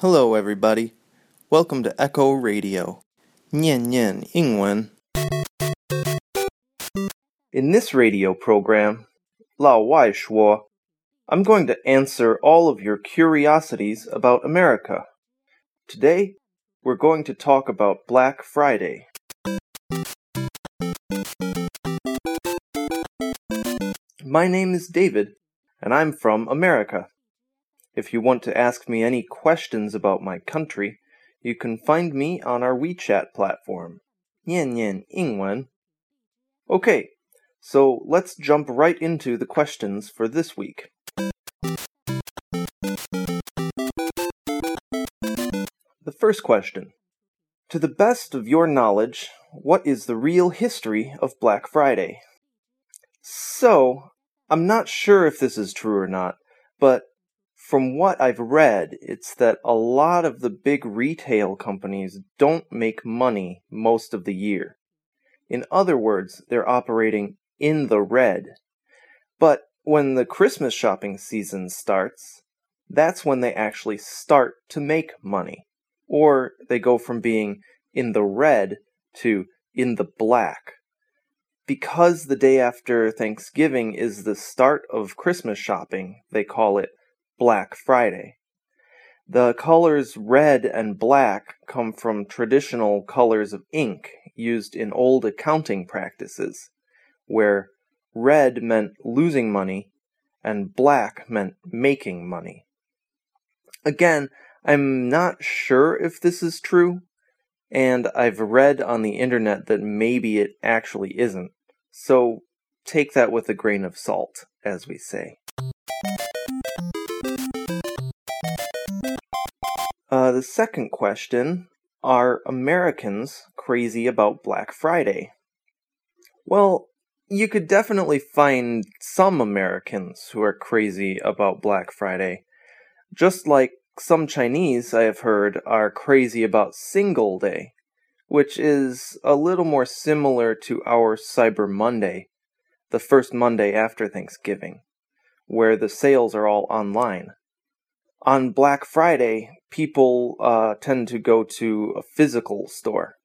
Hello, everybody. Welcome to Echo Radio. Nian Nian Yingwen. In this radio program, Lao Wai Shuo, I'm going to answer all of your curiosities about America. Today, we're going to talk about Black Friday. My name is David, and I'm from America. If you want to ask me any questions about my country, you can find me on our WeChat platform, Nian Nian Yingwen. Okay, so let's jump right into the questions for this week. The first question To the best of your knowledge, what is the real history of Black Friday? So, I'm not sure if this is true or not, but from what I've read, it's that a lot of the big retail companies don't make money most of the year. In other words, they're operating in the red. But when the Christmas shopping season starts, that's when they actually start to make money. Or they go from being in the red to in the black. Because the day after Thanksgiving is the start of Christmas shopping, they call it Black Friday. The colors red and black come from traditional colors of ink used in old accounting practices, where red meant losing money and black meant making money. Again, I'm not sure if this is true, and I've read on the internet that maybe it actually isn't, so take that with a grain of salt, as we say. Uh, the second question Are Americans crazy about Black Friday? Well, you could definitely find some Americans who are crazy about Black Friday. Just like some Chinese, I have heard, are crazy about Single Day, which is a little more similar to our Cyber Monday, the first Monday after Thanksgiving, where the sales are all online on Black Friday, people uh, tend to go to a physical store.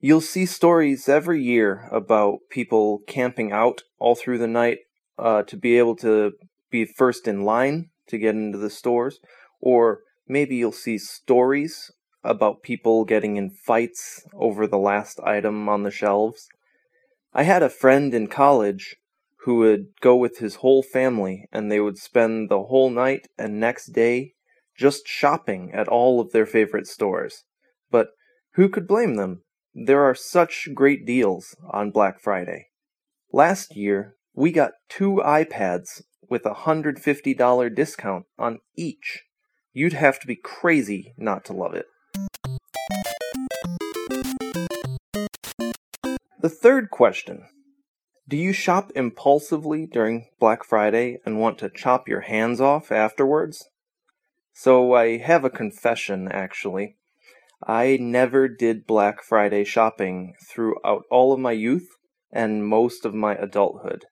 You'll see stories every year about people camping out all through the night uh, to be able to be first in line to get into the stores, or maybe you'll see stories about people getting in fights over the last item on the shelves. I had a friend in college who would go with his whole family and they would spend the whole night and next day just shopping at all of their favorite stores. But who could blame them? There are such great deals on Black Friday. Last year, we got two iPads with a $150 discount on each. You'd have to be crazy not to love it. The third question do you shop impulsively during Black Friday and want to chop your hands off afterwards? So I have a confession, actually. I never did Black Friday shopping throughout all of my youth and most of my adulthood.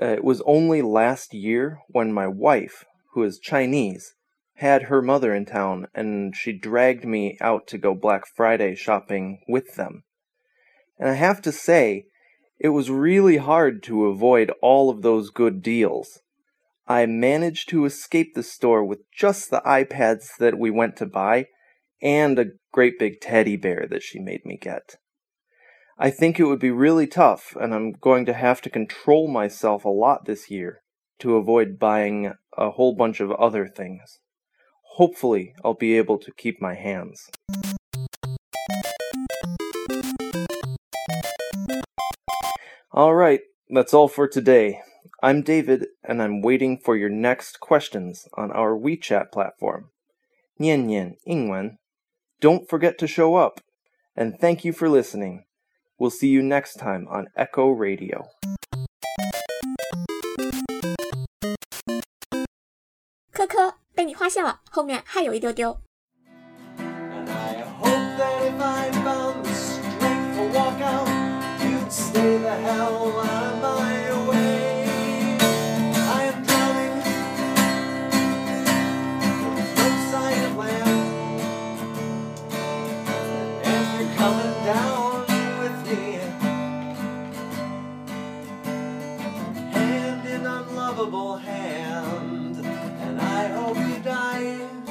Uh, it was only last year when my wife, who is Chinese, had her mother in town and she dragged me out to go Black Friday shopping with them. And I have to say, it was really hard to avoid all of those good deals. I managed to escape the store with just the iPads that we went to buy and a great big teddy bear that she made me get. I think it would be really tough, and I'm going to have to control myself a lot this year to avoid buying a whole bunch of other things. Hopefully, I'll be able to keep my hands. All right, that's all for today. I'm David, and I'm waiting for your next questions on our WeChat platform. Nian Nian Yingwen. Don't forget to show up, and thank you for listening. We'll see you next time on Echo Radio. Coco, 被你画线了，后面还有一丢丢。stay the hell unlovable hand. And I hope you die